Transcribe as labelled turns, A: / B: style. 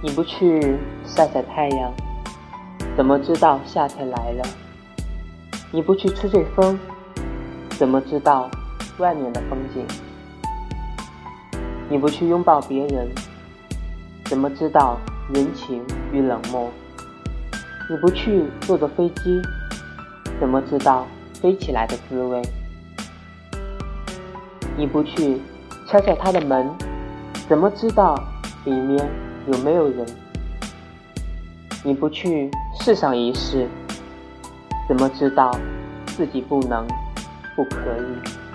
A: 你不去晒晒太阳，怎么知道夏天来了？你不去吹吹风，怎么知道外面的风景？你不去拥抱别人，怎么知道人情与冷漠？你不去坐坐飞机，怎么知道飞起来的滋味？你不去敲敲他的门，怎么知道里面？有没有人？你不去试上一试，怎么知道自己不能、不可以？